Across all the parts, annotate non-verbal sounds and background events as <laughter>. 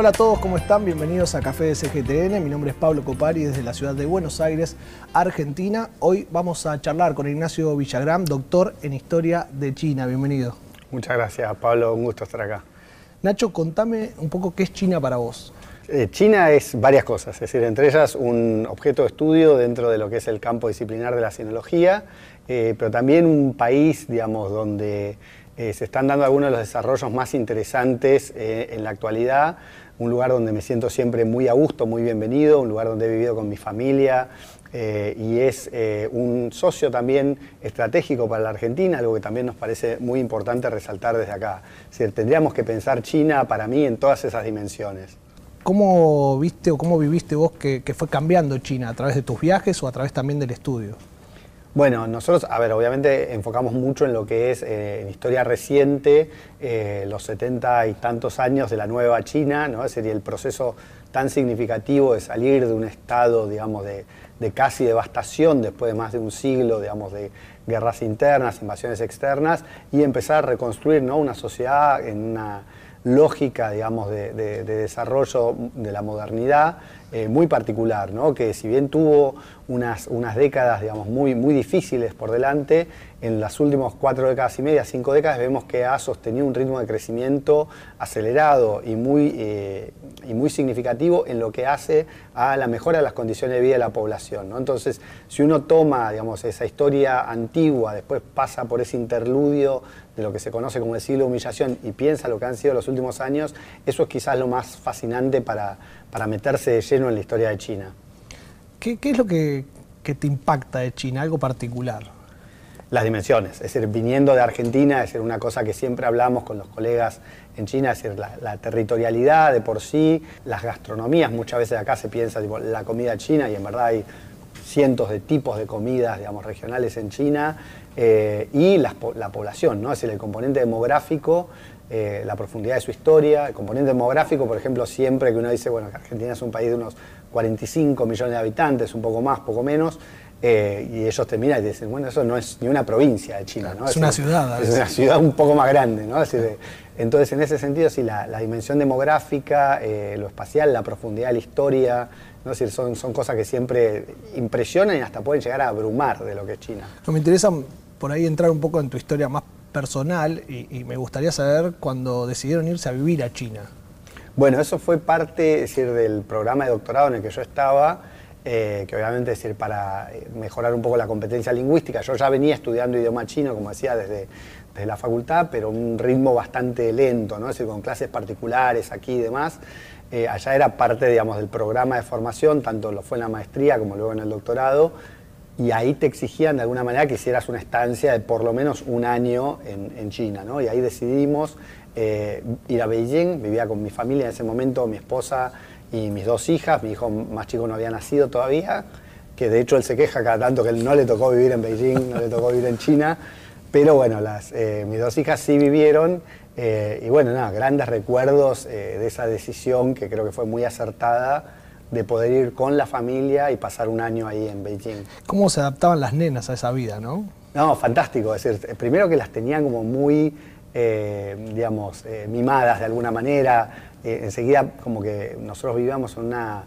Hola a todos, ¿cómo están? Bienvenidos a Café de CGTN. Mi nombre es Pablo Copari desde la ciudad de Buenos Aires, Argentina. Hoy vamos a charlar con Ignacio Villagrán, doctor en Historia de China. Bienvenido. Muchas gracias, Pablo. Un gusto estar acá. Nacho, contame un poco qué es China para vos. Eh, China es varias cosas, es decir, entre ellas un objeto de estudio dentro de lo que es el campo disciplinar de la sinología, eh, pero también un país, digamos, donde eh, se están dando algunos de los desarrollos más interesantes en la actualidad, un lugar donde me siento siempre muy a gusto, muy bienvenido, un lugar donde he vivido con mi familia y es un socio también estratégico para la Argentina, algo que también nos parece muy importante resaltar desde acá. Tendríamos que pensar China para mí en todas esas dimensiones. ¿Cómo viste o cómo viviste vos que, fue cambiando China a través de tus viajes o a través también del estudio? Bueno, nosotros, a ver, obviamente enfocamos mucho en lo que es eh, en historia reciente, eh, los 70 y tantos años de la nueva China, ¿no? Sería el proceso tan significativo de salir de un estado, digamos, de, de, casi devastación después de más de un siglo, digamos, de guerras internas, invasiones externas, y empezar a reconstruir, ¿no? Una sociedad en una lógica, digamos, de, desarrollo de la modernidad eh, muy particular, ¿no? que si bien tuvo unas, unas décadas, digamos, muy, muy difíciles por delante, en las últimas cuatro décadas y media, cinco décadas, vemos que ha sostenido un ritmo de crecimiento acelerado y muy, eh, y muy significativo en lo que hace a la mejora de las condiciones de vida de la población. Entonces, si uno toma digamos, esa historia antigua, después pasa por ese interludio de lo que se conoce como el siglo de humillación y piensa lo que han sido los últimos años, eso es quizás lo más fascinante para, para meterse de lleno en la historia de China. ¿Qué, es lo que te impacta de China, algo particular? Las dimensiones. Es decir, viniendo de Argentina, es decir, una cosa que siempre hablamos con los colegas en China, es decir, la, territorialidad de por sí, las gastronomías, muchas veces acá se piensa tipo, la comida china y en verdad hay cientos de tipos de comidas, digamos, regionales en China, eh, y la, población, ¿no? Es decir, el componente demográfico, eh, la profundidad de su historia, el componente demográfico, por ejemplo, siempre que uno dice, bueno, que Argentina es un país de unos 45 millones de habitantes, un poco más, poco menos, eh, y ellos te miran y te dicen, bueno, eso no es ni una provincia de China, ¿no? Es, una ciudad. Es una ciudad un poco más grande, ¿no? entonces, en ese sentido, sí, la, dimensión demográfica, eh, lo espacial, la profundidad de la historia, ¿no? Es son, son cosas que siempre impresionan y hasta pueden llegar a abrumar de lo que es China. me interesa por ahí entrar un poco en tu historia más personal y, me gustaría saber cuando decidieron irse a vivir a China. Bueno, eso fue parte decir, del programa de doctorado en el que yo estaba. Eh, que obviamente es decir, para eh, mejorar un poco la competencia lingüística. Yo ya venía estudiando idioma chino, como decía, desde, desde la facultad, pero un ritmo bastante lento, ¿no? es decir, con clases particulares aquí y demás. Eh, allá era parte, digamos, del programa de formación, tanto lo fue en la maestría como luego en el doctorado, y ahí te exigían de alguna manera que hicieras una estancia de por lo menos un año en, en China, ¿no? Y ahí decidimos ir a Beijing, vivía con mi familia en ese momento, mi esposa y mis dos hijas, mi hijo más chico no había nacido todavía, que de hecho él se queja cada tanto que él no le tocó vivir en Beijing, no le tocó vivir en China, pero bueno, las, eh, mis dos hijas sí vivieron eh, y bueno, nada, grandes recuerdos eh, de esa decisión que creo que fue muy acertada de poder ir con la familia y pasar un año ahí en Beijing. ¿Cómo se adaptaban las nenas a esa vida, no? No, fantástico, es decir, primero que las tenían como muy, digamos, mimadas de alguna manera, eh, enseguida como que nosotros vivíamos en, una,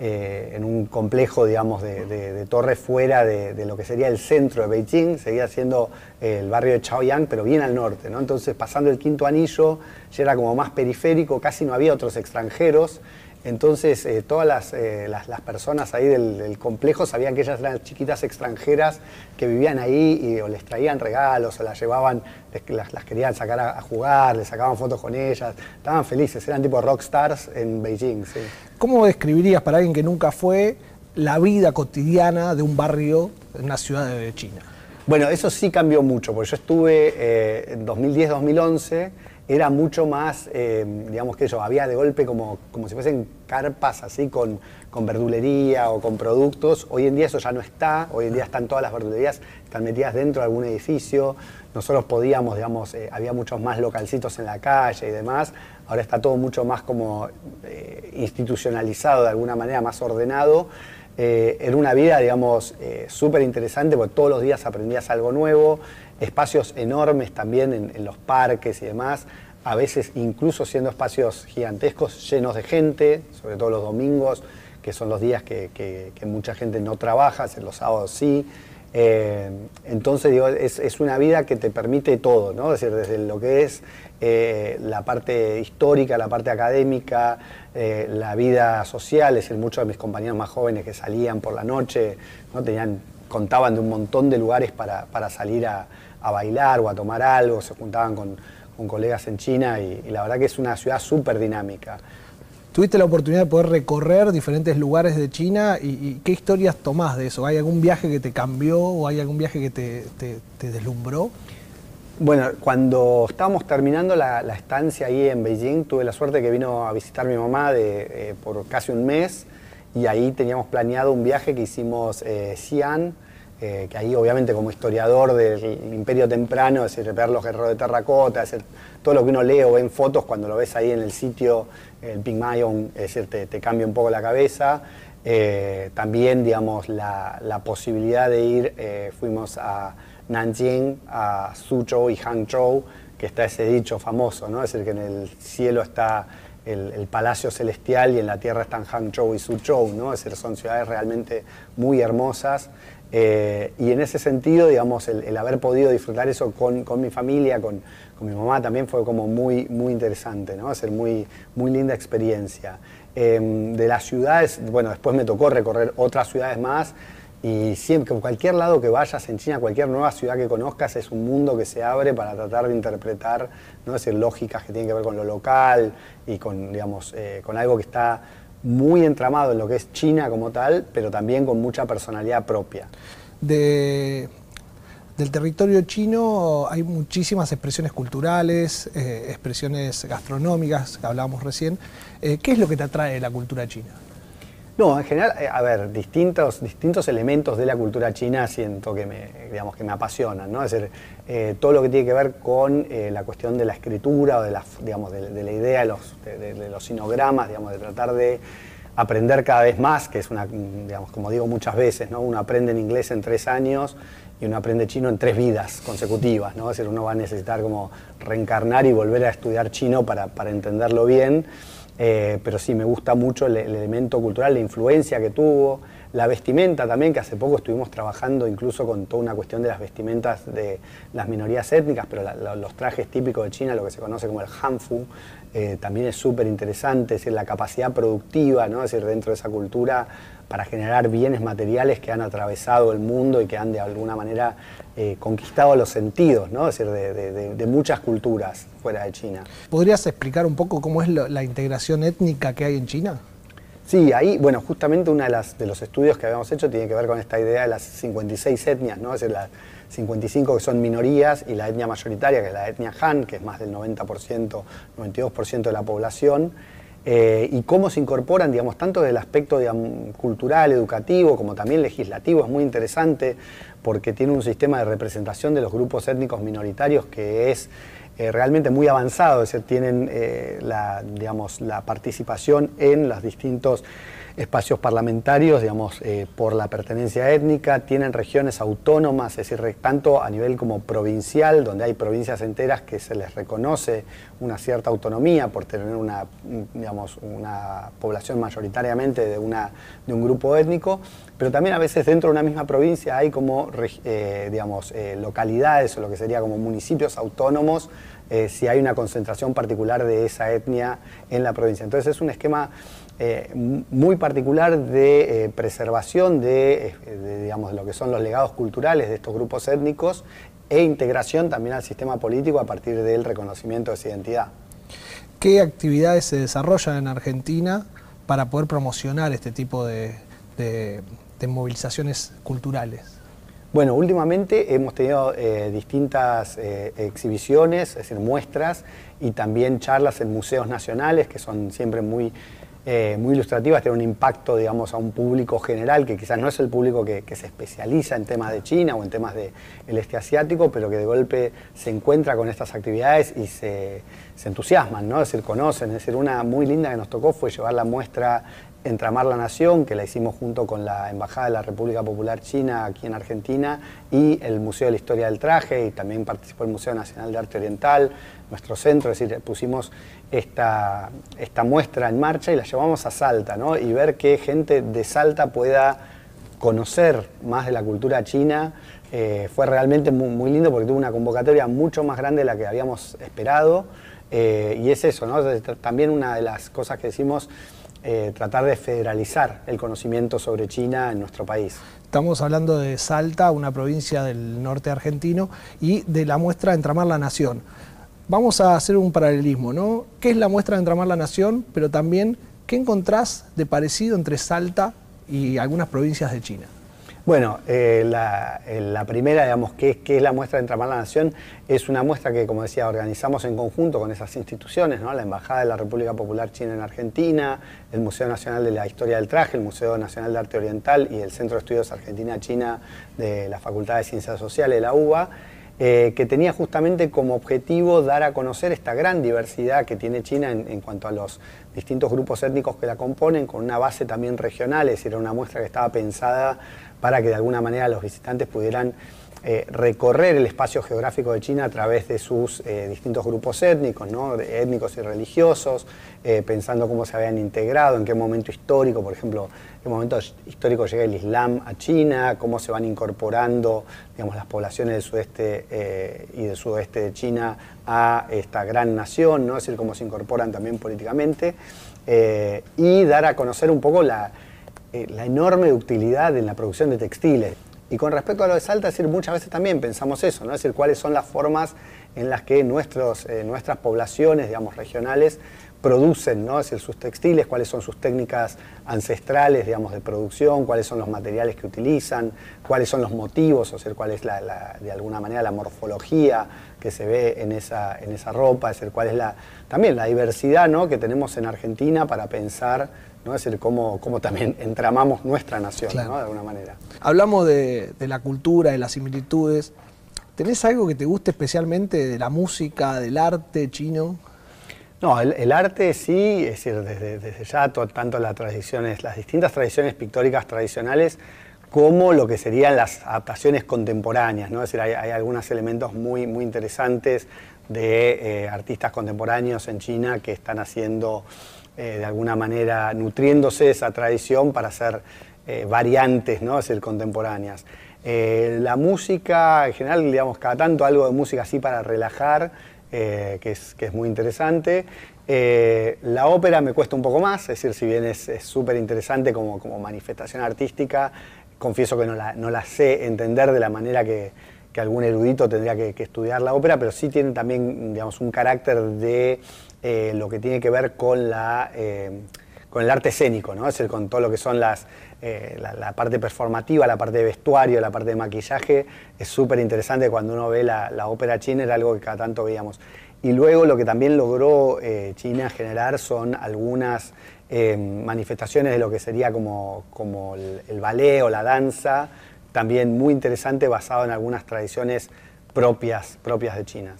eh, en un complejo, digamos, de, de, torres fuera de, lo que sería el centro de Beijing, seguía siendo el barrio de Chaoyang, pero bien al norte, ¿no? Entonces, pasando el quinto anillo, ya era como más periférico, casi no había otros extranjeros, entonces, eh, todas eh, las, las, personas ahí del, complejo sabían que ellas eran chiquitas extranjeras que vivían ahí y o les traían regalos o las llevaban, las, las querían sacar a, jugar, les sacaban fotos con ellas, estaban felices, eran tipo rockstars en Beijing. Sí. ¿Cómo describirías para alguien que nunca fue la vida cotidiana de un barrio en una ciudad de China? Bueno, eso sí cambió mucho, porque yo estuve eh, en 2010-2011 era mucho más, eh, digamos que eso, había de golpe como, como si fuesen carpas así con, con verdulería o con productos. Hoy en día eso ya no está, hoy en día están todas las verdulerías, están metidas dentro de algún edificio. Nosotros podíamos, digamos, eh, había muchos más localcitos en la calle y demás. Ahora está todo mucho más como eh, institucionalizado de alguna manera, más ordenado. era una vida, digamos, súper interesante porque todos los días aprendías algo nuevo espacios enormes también en, los parques y demás. a veces incluso siendo espacios gigantescos, llenos de gente, sobre todo los domingos, que son los días que, mucha gente no trabaja, los sábados sí. Eh, entonces, es, una vida que te permite todo, decir, desde lo que es eh, la parte histórica, la parte académica, eh, la vida social, es decir, muchos de mis compañeros más jóvenes que salían por la noche, ¿no? Tenían, contaban de un montón de lugares para, salir a, bailar o a tomar algo, se juntaban con, colegas en China y, y la verdad que es una ciudad súper dinámica. Tuviste la oportunidad de poder recorrer diferentes lugares de China y, qué historias tomás de eso. ¿Hay algún viaje que te cambió o hay algún viaje que te, deslumbró? Bueno, cuando estábamos terminando la, estancia ahí en Beijing, tuve la suerte que vino a visitar mi mamá eh, por casi un mes y ahí teníamos planeado un viaje que hicimos eh, Xi'an, eh, que ahí obviamente como historiador del imperio temprano, es decir, ver los guerreros de terracota, es todo lo que uno lee o ve en fotos cuando lo ves ahí en el sitio, el Pygmalion, es decir, te, cambia un poco la cabeza. Eh, también, digamos, la, posibilidad de ir, eh, fuimos a Nanjing, a Suzhou y Hangzhou, que está ese dicho famoso, ¿no? Es decir, que en el cielo está el, Palacio Celestial y en la tierra están Hangzhou y Suzhou, ¿no? Es decir, son ciudades realmente muy hermosas. Eh, y en ese sentido, digamos, el, haber podido disfrutar eso con, mi familia, con, mi mamá, también fue como muy, muy interesante, ¿no? Ser muy, muy linda experiencia. Em, de las ciudades, bueno, después me tocó recorrer otras ciudades más y siempre, cualquier lado que vayas en China, cualquier nueva ciudad que conozcas, es un mundo que se abre para tratar de interpretar, ¿no? decir, lógicas que tienen que ver con lo local y con, digamos, eh, con algo que está muy entramado en lo que es China como tal, pero también con mucha personalidad propia. De, del territorio chino hay muchísimas expresiones culturales, eh, expresiones gastronómicas, que hablábamos recién. Eh, ¿Qué es lo que te atrae de la cultura china? No, en general, eh, a ver, distintos, distintos elementos de la cultura china siento que me, digamos, que me apasionan, ¿no? Es decir, eh, todo lo que tiene que ver con eh, la cuestión de la escritura o de la, digamos, de, la idea de los, de, los sinogramas, digamos, de tratar de aprender cada vez más, que es una, digamos, como digo muchas veces, ¿no? Uno aprende en inglés en tres años y uno aprende chino en tres vidas consecutivas, ¿no? Es decir, uno va a necesitar como reencarnar y volver a estudiar chino para, para entenderlo bien. Eh, pero sí, me gusta mucho el, elemento cultural, la influencia que tuvo, la vestimenta también, que hace poco estuvimos trabajando incluso con toda una cuestión de las vestimentas de las minorías étnicas, pero los trajes típicos de China, lo que se conoce como el hanfu, eh, también es súper interesante, es decir, la capacidad productiva, ¿no? decir, dentro de esa cultura para generar bienes materiales que han atravesado el mundo y que han de alguna manera eh, conquistado los sentidos, ¿no? es decir, de, muchas culturas fuera de China. ¿Podrías explicar un poco cómo es la integración étnica que hay en China? Sí, ahí, bueno, justamente uno de, las, de los estudios que habíamos hecho tiene que ver con esta idea de las 56 etnias, ¿no? es decir, las 55 que son minorías y la etnia mayoritaria, que es la etnia Han, que es más del 90%, 92% de la población. Eh, y cómo se incorporan, digamos, tanto del aspecto cultural, educativo, como también legislativo, es muy interesante porque tiene un sistema de representación de los grupos étnicos minoritarios que es eh, realmente muy avanzado, es decir, tienen eh, la, digamos, la participación en los distintos espacios parlamentarios, digamos, eh, por la pertenencia étnica, tienen regiones autónomas, es decir, tanto a nivel como provincial, donde hay provincias enteras que se les reconoce una cierta autonomía por tener una, digamos, una población mayoritariamente de, una, de un grupo étnico, pero también a veces dentro de una misma provincia hay como, eh, digamos, eh, localidades o lo que sería como municipios autónomos si hay una concentración particular de esa etnia en la provincia. Entonces es un esquema eh, muy particular de eh, preservación eh, de, digamos, lo que son los legados culturales de estos grupos étnicos e integración también al sistema político a partir del reconocimiento de esa identidad. ¿Qué actividades se desarrollan en Argentina para poder promocionar este tipo de, movilizaciones culturales? Bueno, últimamente hemos tenido distintas exhibiciones, es decir, muestras y también charlas en museos nacionales que son siempre muy eh, muy ilustrativas, tienen un impacto, digamos, a un público general, que quizás no es el público que, se especializa en temas de China o en temas del este asiático, pero que de golpe se encuentra con estas actividades y se, entusiasman, ¿no? Es decir, conocen. Es decir, una muy linda que nos tocó fue llevar la muestra Entramar la Nación, que la hicimos junto con la Embajada de la República Popular China aquí en Argentina y el Museo de la Historia del Traje y también participó el Museo Nacional de Arte Oriental, nuestro centro, es decir, pusimos esta, esta muestra en marcha y la llevamos a Salta, ¿no? Y ver que gente de Salta pueda conocer más de la cultura china eh, fue realmente muy, lindo porque tuvo una convocatoria mucho más grande de la que habíamos esperado. Eh, y es eso, ¿no? También una de las cosas que decimos eh, tratar de federalizar el conocimiento sobre China en nuestro país. Estamos hablando de Salta, una provincia del norte argentino, y de la muestra Entramar la Nación. Vamos a hacer un paralelismo, ¿no? ¿Qué es la muestra de Entramar la Nación? Pero también, ¿qué encontrás de parecido entre Salta y algunas provincias de China? Bueno, eh, eh, la, primera, digamos, que, es la muestra de Entramar la Nación, es una muestra que, como decía, organizamos en conjunto con esas instituciones, ¿no? la Embajada de la República Popular China en Argentina, el Museo Nacional de la Historia del Traje, el Museo Nacional de Arte Oriental y el Centro de Estudios Argentina-China de la Facultad de Ciencias Sociales la UBA. Eh, que tenía justamente como objetivo dar a conocer esta gran diversidad que tiene China en, en, cuanto a los distintos grupos étnicos que la componen, con una base también regional, es decir, era una muestra que estaba pensada para que de alguna manera los visitantes pudieran eh, recorrer el espacio geográfico de China a través de sus eh, distintos grupos étnicos, étnicos y religiosos, eh, pensando cómo se habían integrado, en qué momento histórico, por ejemplo, en qué momento histórico llega el Islam a China, cómo se van incorporando digamos, las poblaciones del sudeste y del sudoeste de China a esta gran nación, ¿no? es decir, cómo se incorporan también políticamente, y dar a conocer un poco la, la enorme utilidad en la producción de textiles. Y con respecto a lo de Salta, muchas veces también pensamos eso, ¿no? es decir, cuáles son las formas en las que nuestros, eh, nuestras poblaciones, digamos, regionales producen, ¿no? es decir, sus textiles, cuáles son sus técnicas ancestrales, digamos, de producción, cuáles son los materiales que utilizan, cuáles son los motivos, o sea, cuál es la, de alguna manera la morfología que se ve en esa, en esa ropa, es decir, cuál es la, también la diversidad ¿no? que tenemos en Argentina para pensar ¿no? Es decir, cómo, cómo también entramamos nuestra nación, ¿no? De alguna manera. Hablamos de, de, la cultura, de las similitudes. ¿Tenés algo que te guste especialmente de la música, del arte chino? No, el, arte sí, es decir, desde, ya tanto las tradiciones, las distintas tradiciones pictóricas tradicionales, como lo que serían las adaptaciones contemporáneas, ¿no? Es decir, hay, algunos elementos muy, muy interesantes de eh, artistas contemporáneos en China que están haciendo eh, de alguna manera nutriéndose esa tradición para hacer eh, variantes, ¿no? Decir, contemporáneas. La música, en general, digamos, cada tanto algo de música así para relajar, que es, que, es, muy interesante. la ópera me cuesta un poco más, es decir, si bien es súper interesante como, como, manifestación artística, confieso que no la, no la, sé entender de la manera que, que algún erudito tendría que, estudiar la ópera, pero sí tiene también, digamos, un carácter de eh, lo que tiene que ver con, la, eh, con el arte escénico, ¿no? es decir, con todo lo que son las, eh, la, parte performativa, la parte de vestuario, la parte de maquillaje, es súper interesante cuando uno ve la, ópera china, era algo que cada tanto veíamos. Y luego lo que también logró China generar son algunas manifestaciones de lo que sería como, como el, ballet o la danza, también muy interesante, basado en algunas tradiciones propias, propias de China.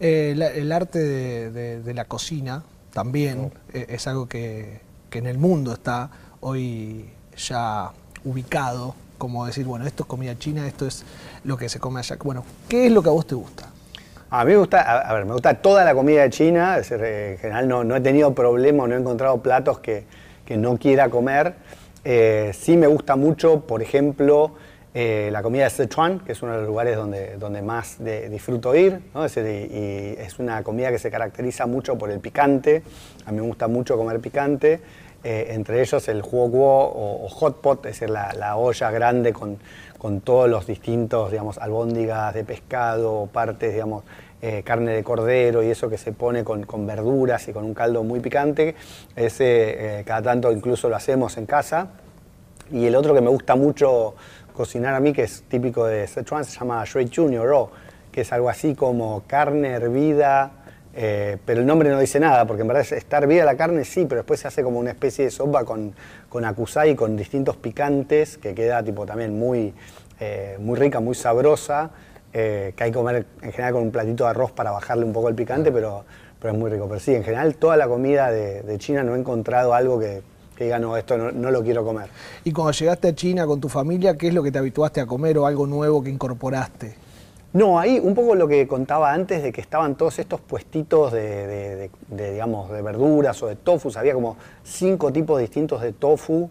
Eh, el arte de, la cocina también eh, es algo que, en el mundo está hoy ya ubicado, como decir, bueno, esto es comida china, esto es lo que se come allá. Bueno, ¿qué es lo que a vos te gusta? A mí me gusta, a, ver, me gusta toda la comida de China, eh, en general no, he tenido problemas, no he encontrado platos que, no quiera comer. sí me gusta mucho, por ejemplo, eh, la comida de Sichuan, que es uno de los lugares donde, donde más disfruto ir, es, y, es una comida que se caracteriza mucho por el picante, a mí me gusta mucho comer picante, eh, entre ellos el huoguo o, o hot pot, es decir, la, olla grande con, con, todos los distintos, digamos, albóndigas de pescado, partes, digamos, eh, carne de cordero y eso que se pone con, con verduras y con un caldo muy picante, ese cada tanto incluso lo hacemos en casa. Y el otro que me gusta mucho cocinar a mí, que es típico de Sichuan, se llama Shui Junior Ro, que es algo así como carne hervida, eh, pero el nombre no dice nada, porque en verdad está hervida la carne, sí, pero después se hace como una especie de sopa con, con y con distintos picantes, que queda tipo también muy, eh, muy rica, muy sabrosa, eh, que hay que comer en general con un platito de arroz para bajarle un poco el picante, pero, pero es muy rico. Pero sí, en general toda la comida de China no he encontrado algo que, que diga, no, esto no, no, lo quiero comer. Y cuando llegaste a China con tu familia, ¿qué es lo que te habituaste a comer o algo nuevo que incorporaste? No, ahí un poco lo que contaba antes de que estaban todos estos puestitos de, digamos, de verduras o de tofu. Había como cinco tipos distintos de tofu.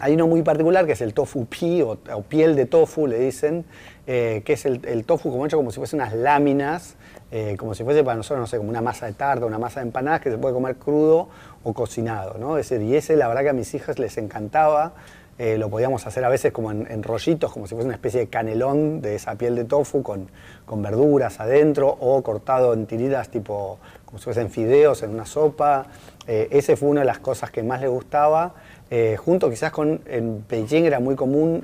Hay uno muy particular que es el tofu pi o, piel de tofu, le dicen, eh, que es el, tofu como hecho como si fuese unas láminas, eh, como si fuese para nosotros, no sé, como una masa de tarta, una masa de empanadas que se puede comer crudo o cocinado, ¿no? Es decir, y ese la verdad que a mis hijas les encantaba. Eh, lo podíamos hacer a veces como en, rollitos, como si fuese una especie de canelón de esa piel de tofu con, con verduras adentro o cortado en tiritas tipo como si fuesen fideos en una sopa. Eh, ese fue una de las cosas que más le gustaba. Eh, junto quizás con, en Beijing era muy común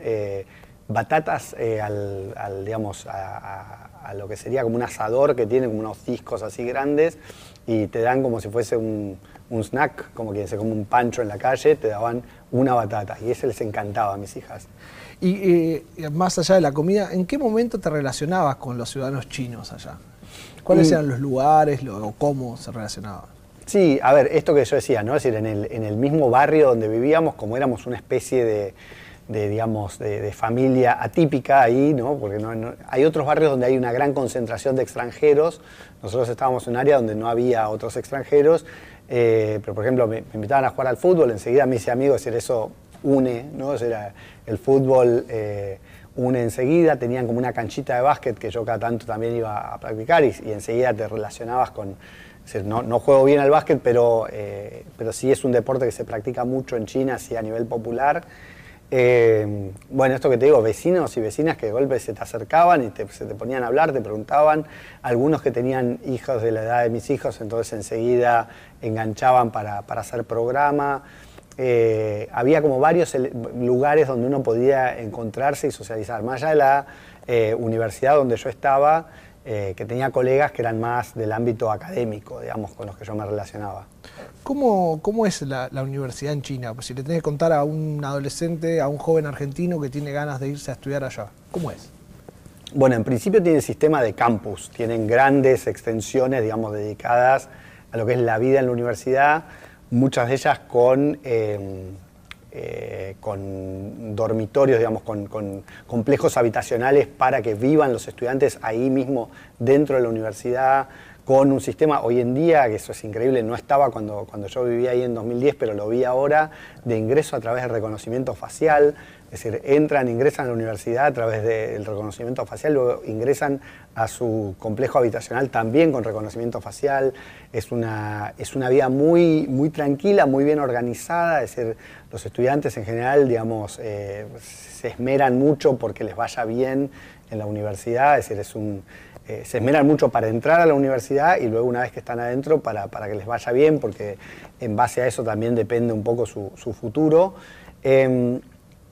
batatas al, digamos, a, a, lo que sería como un asador que tiene como unos discos así grandes y te dan como si fuese un, un snack, como quien se come un pancho en la calle, te daban una batata. Y ese les encantaba a mis hijas. Y más allá de la comida, ¿en qué momento te relacionabas con los ciudadanos chinos allá? ¿Cuáles eran los lugares o cómo se relacionaban? Sí, a ver, esto que yo decía, ¿no? Es decir, en el, en el mismo barrio donde vivíamos, como éramos una especie de, digamos, de, familia atípica ahí, ¿no? Porque no, hay otros barrios donde hay una gran concentración de extranjeros. Nosotros estábamos en un área donde no había otros extranjeros eh, pero por ejemplo, me, invitaban a jugar al fútbol, enseguida me hice amigo, es decir, eso une, ¿no? era, el fútbol eh, une enseguida, tenían como una canchita de básquet que yo cada tanto también iba a practicar y, enseguida te relacionabas con, no, no, juego bien al básquet, pero, eh, pero sí es un deporte que se practica mucho en China, así a nivel popular. Eh, bueno, esto que te digo, vecinos y vecinas que de golpe se te acercaban y se te ponían a hablar, te preguntaban, algunos que tenían hijos de la edad de mis hijos, entonces enseguida enganchaban para, hacer programa. Eh, había como varios lugares donde uno podía encontrarse y socializar, más allá de la eh, universidad donde yo estaba, que tenía colegas que eran más del ámbito académico, digamos, con los que yo me relacionaba. ¿Cómo, ¿Cómo, es la, universidad en China? Pues si le tenés que contar a un adolescente, a un joven argentino que tiene ganas de irse a estudiar allá, ¿cómo es? Bueno, en principio tiene sistema de campus, tienen grandes extensiones, digamos, dedicadas a lo que es la vida en la universidad, muchas de ellas con, eh, eh, con dormitorios, digamos, con, con, complejos habitacionales para que vivan los estudiantes ahí mismo dentro de la universidad con un sistema hoy en día, que eso es increíble, no estaba cuando, cuando yo vivía ahí en 2010, pero lo vi ahora, de ingreso a través del reconocimiento facial, es decir, entran, ingresan a la universidad a través del reconocimiento facial, luego ingresan a su complejo habitacional también con reconocimiento facial. Es una, es una vida muy, muy tranquila, muy bien organizada, es decir, los estudiantes en general, digamos, eh, se esmeran mucho porque les vaya bien en la universidad, es decir, es un eh, se esmeran mucho para entrar a la universidad y luego una vez que están adentro para, que les vaya bien, porque en base a eso también depende un poco su, futuro. Em,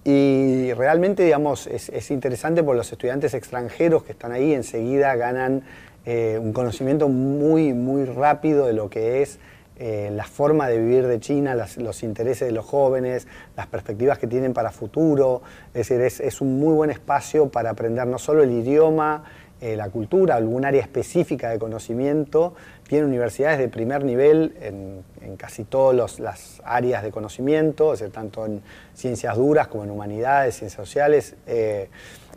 y realmente, digamos, es, interesante porque los estudiantes extranjeros que están ahí enseguida ganan eh, un conocimiento muy, muy rápido de lo que es eh, la forma de vivir de China, los intereses de los jóvenes, las perspectivas que tienen para futuro. Es decir, es, es un muy buen espacio para aprender no solo el idioma, eh, la cultura, algún área específica de conocimiento. Tiene universidades de primer nivel en, casi todas las áreas de conocimiento, tanto en ciencias duras como en humanidades, ciencias sociales. Eh,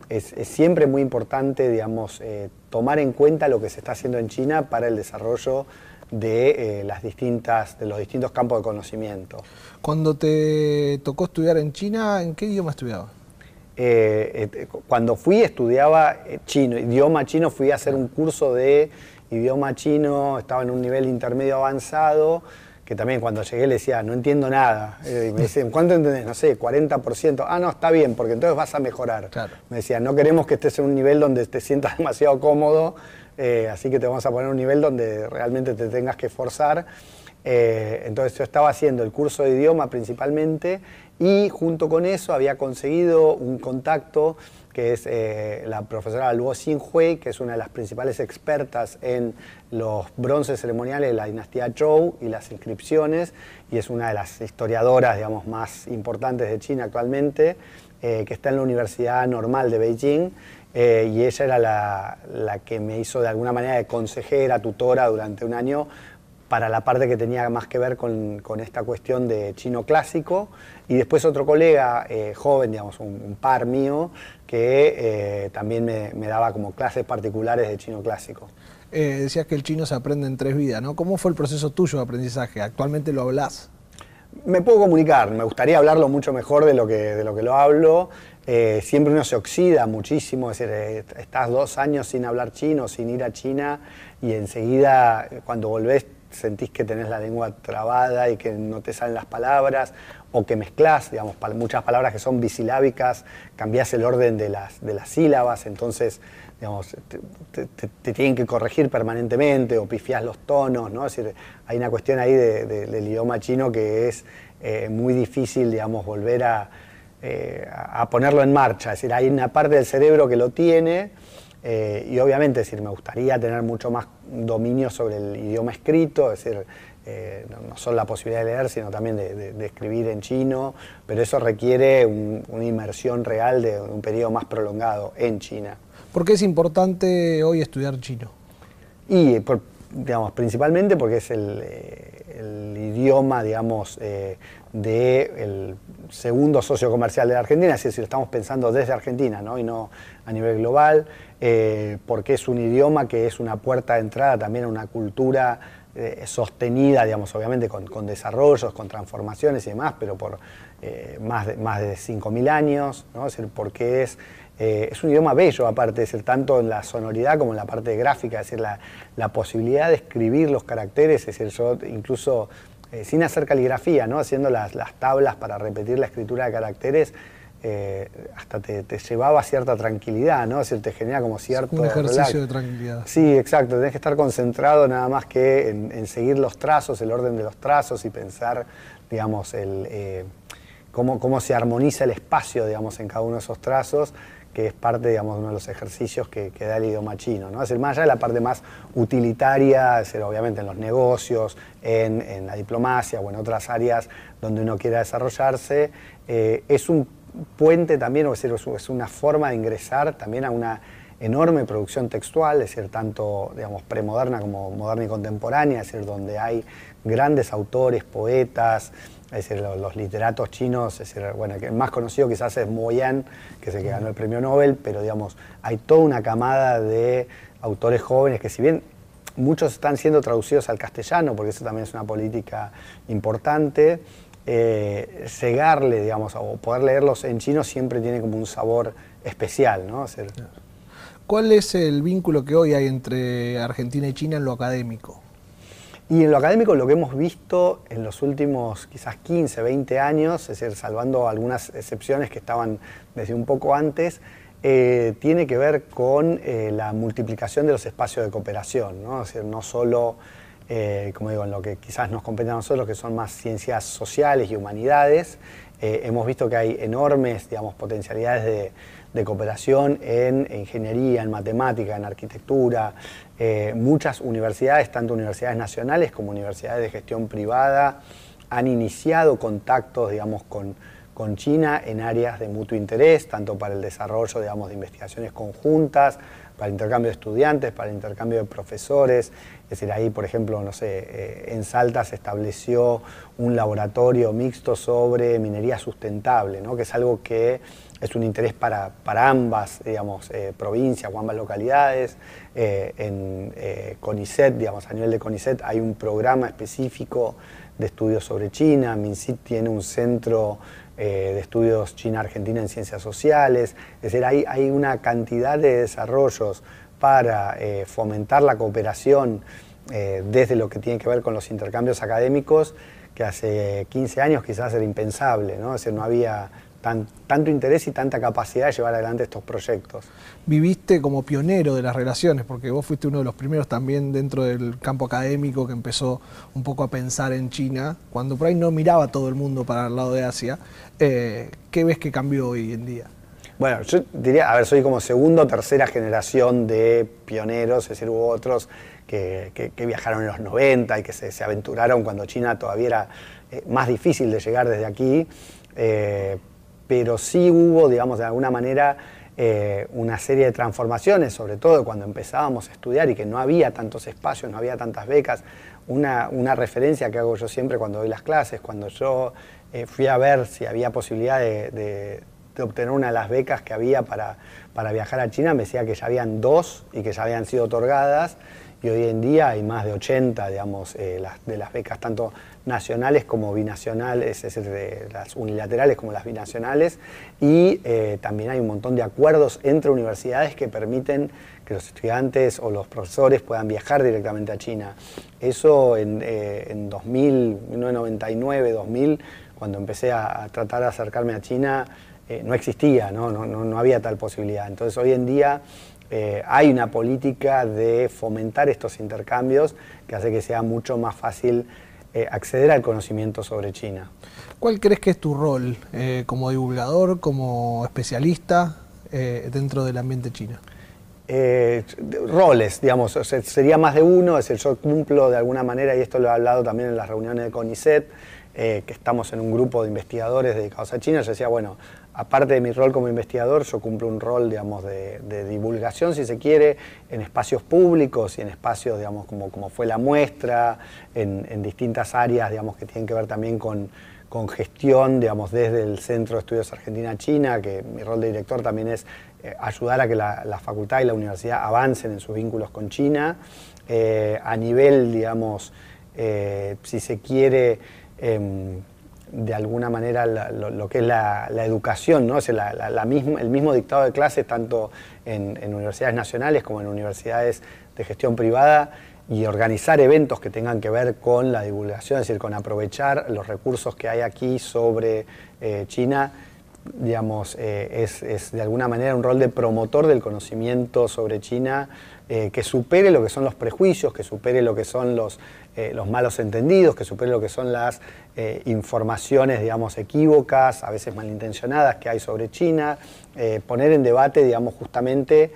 es, siempre muy importante, digamos, eh, tomar en cuenta lo que se está haciendo en China para el desarrollo de, las distintas, de los distintos campos de conocimiento. Cuando te tocó estudiar en China, ¿en qué idioma estudiabas? Eh, eh, cuando fui estudiaba eh, chino, idioma chino, fui a hacer un curso de idioma chino, estaba en un nivel intermedio avanzado, que también cuando llegué le decía, no entiendo nada. y me dicen, ¿cuánto entendés? No sé, 40%. Ah, no, está bien, porque entonces vas a mejorar. Me decía, no queremos que estés en un nivel donde te sientas <laughs> demasiado cómodo, así que te vamos a poner un nivel donde realmente te tengas que esforzar. entonces yo estaba haciendo el curso de idioma principalmente y junto con eso había conseguido un contacto que es eh, la profesora Luo Xinhui, que es una de las principales expertas en los bronces ceremoniales de la dinastía Zhou y las inscripciones, y es una de las historiadoras digamos, más importantes de China actualmente, eh, que está en la Universidad Normal de Beijing, eh, y ella era la, la, que me hizo de alguna manera de consejera, tutora durante un año para la parte que tenía más que ver con, esta cuestión de chino clásico. Y después otro colega eh, joven, digamos, un, par mío, que eh, también me, daba como clases particulares de chino clásico. Eh, decías que el chino se aprende en tres vidas, ¿no? ¿Cómo fue el proceso tuyo de aprendizaje? ¿Actualmente lo hablas? Me puedo comunicar, me gustaría hablarlo mucho mejor de lo que, de lo, que lo hablo. siempre uno se oxida muchísimo, es decir, estás dos años sin hablar chino, sin ir a China y enseguida cuando volvés sentís que tenés la lengua trabada y que no te salen las palabras, o que mezclás, digamos, muchas palabras que son bisilábicas, cambiás el orden de las, de las sílabas, entonces, digamos, te, tienen que corregir permanentemente, o pifiás los tonos, ¿no? Es decir, hay una cuestión ahí del idioma chino que es eh, muy difícil, digamos, volver a, eh, a ponerlo en marcha, es decir, hay una parte del cerebro que lo tiene, eh, y obviamente, decir, me gustaría tener mucho más dominio sobre el idioma escrito, es decir, eh, no solo la posibilidad de leer, sino también de, escribir en chino, pero eso requiere una inmersión real de un periodo más prolongado en China. ¿Por qué es importante hoy estudiar chino? Y, digamos, principalmente porque es el, eh, idioma, digamos, del segundo socio comercial de la Argentina, es decir, lo estamos pensando desde Argentina ¿no? y no a nivel global, eh, porque es un idioma que es una puerta de entrada también a una cultura eh, sostenida, digamos, obviamente con, desarrollos, con transformaciones y demás, pero por eh, más de, más de 5.000 años, ¿no? es decir, porque es, es un idioma bello, aparte, es decir, tanto en la sonoridad como en la parte gráfica, es decir, la, la posibilidad de escribir los caracteres, es decir, yo incluso eh, sin hacer caligrafía, ¿no? haciendo las, tablas para repetir la escritura de caracteres, eh, hasta te, llevaba cierta tranquilidad, ¿no? Es decir, te genera como cierto... Un ejercicio de tranquilidad. Sí, exacto. Tenés que estar concentrado nada más que en, seguir los trazos, el orden de los trazos y pensar, digamos, el, eh, cómo, cómo se armoniza el espacio, digamos, en cada uno de esos trazos que es parte, digamos, de uno de los ejercicios que, da el idioma chino. ¿no? Es decir, más allá de la parte más utilitaria, es obviamente en los negocios, en, la diplomacia o en otras áreas donde uno quiera desarrollarse, eh, es un puente también, o decir, es una forma de ingresar también a una enorme producción textual, es decir, tanto digamos, premoderna como moderna y contemporánea, es donde hay grandes autores, poetas, los, literatos chinos, es bueno, el más conocido quizás es Mo Yan, que es el que ganó el premio Nobel, pero digamos, hay toda una camada de autores jóvenes que si bien muchos están siendo traducidos al castellano, porque eso también es una política importante, eh, digamos, o poder leerlos en chino siempre tiene como un sabor especial, ¿no? ¿Cuál es el vínculo que hoy hay entre Argentina y China en lo académico? Y en lo académico lo que hemos visto en los últimos quizás 15, 20 años, es decir, salvando algunas excepciones que estaban desde un poco antes, eh, tiene que ver con eh, la multiplicación de los espacios de cooperación, ¿no? Es decir, no solo, eh, como digo, en lo que quizás nos compete a nosotros, que son más ciencias sociales y humanidades, hemos visto que hay enormes, digamos, potencialidades de, de cooperación en ingeniería, en matemática, en arquitectura. Eh, muchas universidades, tanto universidades nacionales como universidades de gestión privada, han iniciado contactos, digamos, con, con China en áreas de mutuo interés, tanto para el desarrollo, digamos, de investigaciones conjuntas, para intercambio de estudiantes, para el intercambio de profesores. Es decir, ahí, por ejemplo, no sé, eh, en Salta se estableció un laboratorio mixto sobre minería sustentable, ¿no? que es algo que es un interés para, ambas digamos, eh, provincias o ambas localidades. Eh, en eh, CONICET, digamos, a nivel de CONICET hay un programa específico de estudios sobre China. MINCIT tiene un centro de estudios China-Argentina en ciencias sociales. Es decir, hay, hay una cantidad de desarrollos para fomentar la cooperación desde lo que tiene que ver con los intercambios académicos que hace 15 años quizás era impensable, ¿no? Es decir, no había tanto interés y tanta capacidad de llevar adelante estos proyectos. Viviste como pionero de las relaciones, porque vos fuiste uno de los primeros también dentro del campo académico que empezó un poco a pensar en China, cuando por ahí no miraba todo el mundo para el lado de Asia. Eh, ¿Qué ves que cambió hoy en día? Bueno, yo diría, a ver, soy como segunda o tercera generación de pioneros, es decir, hubo otros que, viajaron en los 90 y que se, aventuraron cuando China todavía era eh, más difícil de llegar desde aquí. Eh, pero sí hubo, digamos, de alguna manera eh, una serie de transformaciones, sobre todo cuando empezábamos a estudiar y que no había tantos espacios, no había tantas becas. Una, referencia que hago yo siempre cuando doy las clases, cuando yo eh, fui a ver si había posibilidad de, obtener una de las becas que había para, para viajar a China, me decía que ya habían dos y que ya habían sido otorgadas y hoy en día hay más de 80, digamos, eh, de las becas tanto nacionales como binacionales, es decir, de las unilaterales como las binacionales, y eh, también hay un montón de acuerdos entre universidades que permiten que los estudiantes o los profesores puedan viajar directamente a China. Eso en, eh, en 2000, 1999, 2000, cuando empecé a, tratar de acercarme a China, no existía, ¿no? No, no, no había tal posibilidad. Entonces hoy en día eh, hay una política de fomentar estos intercambios que hace que sea mucho más fácil eh, acceder al conocimiento sobre China. ¿Cuál crees que es tu rol eh, como divulgador, como especialista dentro del ambiente chino? roles, digamos, sería más de uno, es decir, yo cumplo de alguna manera, y esto lo he hablado también en las reuniones de CONICET, que estamos en un grupo de investigadores dedicados a China, yo decía, bueno, aparte de mi rol como investigador, yo cumplo un rol, digamos, de, divulgación, si se quiere, en espacios públicos y en espacios, digamos, como, como fue la muestra, en, distintas áreas, digamos, que tienen que ver también con, gestión, digamos, desde el Centro de Estudios Argentina-China, que mi rol de director también es eh, ayudar a que la, facultad y la universidad avancen en sus vínculos con China. Eh, a nivel, digamos, eh, si se quiere, em, de alguna manera lo, que es la, educación, ¿no? el mismo dictado de clases tanto en, universidades nacionales como en universidades de gestión privada y organizar eventos que tengan que ver con la divulgación, es decir, con aprovechar los recursos que hay aquí sobre eh, China, digamos, eh, es, de alguna manera un rol de promotor del conocimiento sobre China eh, que supere lo que son los prejuicios, que supere lo que son los, eh, los malos entendidos, que supere lo que son las eh, informaciones, digamos, equívocas, a veces malintencionadas que hay sobre China, poner en debate, digamos, justamente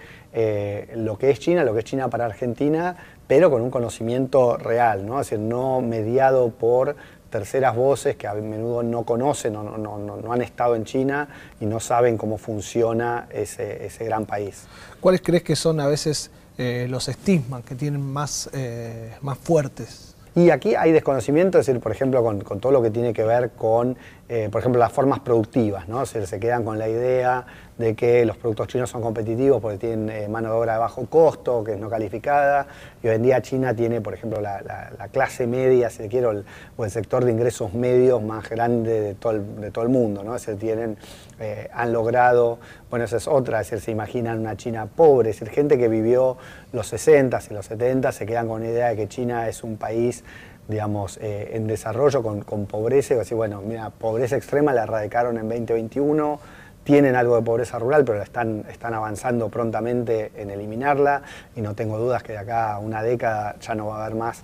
lo que es China, lo que es China para Argentina, pero con un conocimiento real, ¿no? Es decir, no mediado por terceras voces que a menudo no conocen o no, no, no, han estado en China y no saben cómo funciona ese, ese gran país. ¿Cuáles crees que son a veces eh, los estigmas que tienen más, eh, más fuertes. Y aquí hay desconocimiento, es decir, por ejemplo, con, con todo lo que tiene que ver con, eh, por ejemplo, las formas productivas, ¿no? Se, se quedan con la idea de que los productos chinos son competitivos porque tienen eh, mano de obra de bajo costo, que es no calificada, y hoy en día China tiene, por ejemplo, la, clase media, si quiero, el, o el sector de ingresos medios más grande de todo el, mundo, ¿no? Es tienen, eh, han logrado, bueno, esa es otra, es decir, se imaginan una China pobre, es decir, gente que vivió los 60s y los 70s se quedan con la idea de que China es un país digamos, eh, en desarrollo con, pobreza, y así, bueno, mira, pobreza extrema la erradicaron en 2021, tienen algo de pobreza rural, pero están, están avanzando prontamente en eliminarla y no tengo dudas que de acá a una década ya no va a haber más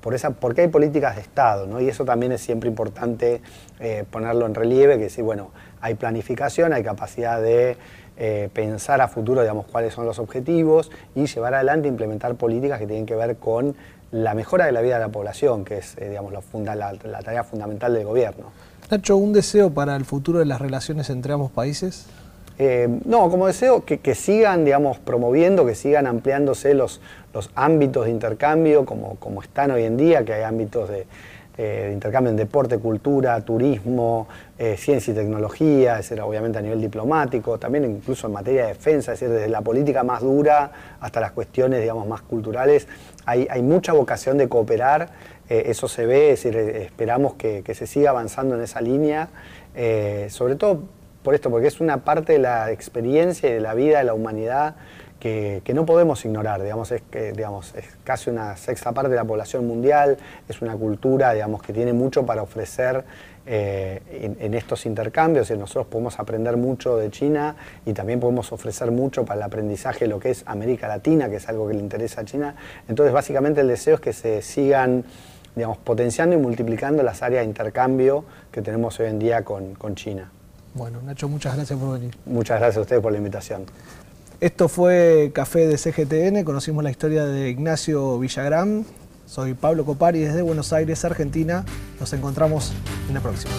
por esa, porque hay políticas de Estado, ¿no? y eso también es siempre importante eh, ponerlo en relieve, que sí, bueno, hay planificación, hay capacidad de eh, pensar a futuro, digamos, cuáles son los objetivos y llevar adelante, implementar políticas que tienen que ver con la mejora de la vida de la población, que es, eh, digamos, la, la tarea fundamental del gobierno. Nacho, ¿un deseo para el futuro de las relaciones entre ambos países? Eh, no, como deseo que, sigan, digamos, promoviendo, que sigan ampliándose los, los ámbitos de intercambio como, como están hoy en día, que hay ámbitos de, eh, intercambio en deporte, cultura, turismo, eh, ciencia y tecnología, es obviamente a nivel diplomático, también incluso en materia de defensa, es decir, desde la política más dura hasta las cuestiones, digamos, más culturales, hay, hay mucha vocación de cooperar eh, eso se ve, es decir, esperamos que, se siga avanzando en esa línea, sobre todo por esto, porque es una parte de la experiencia y de la vida de la humanidad que, no podemos ignorar, digamos es, que, digamos, es casi una sexta parte de la población mundial, es una cultura digamos, que tiene mucho para ofrecer en, estos intercambios, y nosotros podemos aprender mucho de China y también podemos ofrecer mucho para el aprendizaje de lo que es América Latina, que es algo que le interesa a China. Entonces, básicamente el deseo es que se sigan digamos, potenciando y multiplicando las áreas de intercambio que tenemos hoy en día con, China. Bueno, Nacho, muchas gracias por venir. Muchas gracias a ustedes por la invitación. Esto fue Café de CGTN, conocimos la historia de Ignacio Villagrán. Soy Pablo Copari desde Buenos Aires, Argentina. Nos encontramos en la próxima.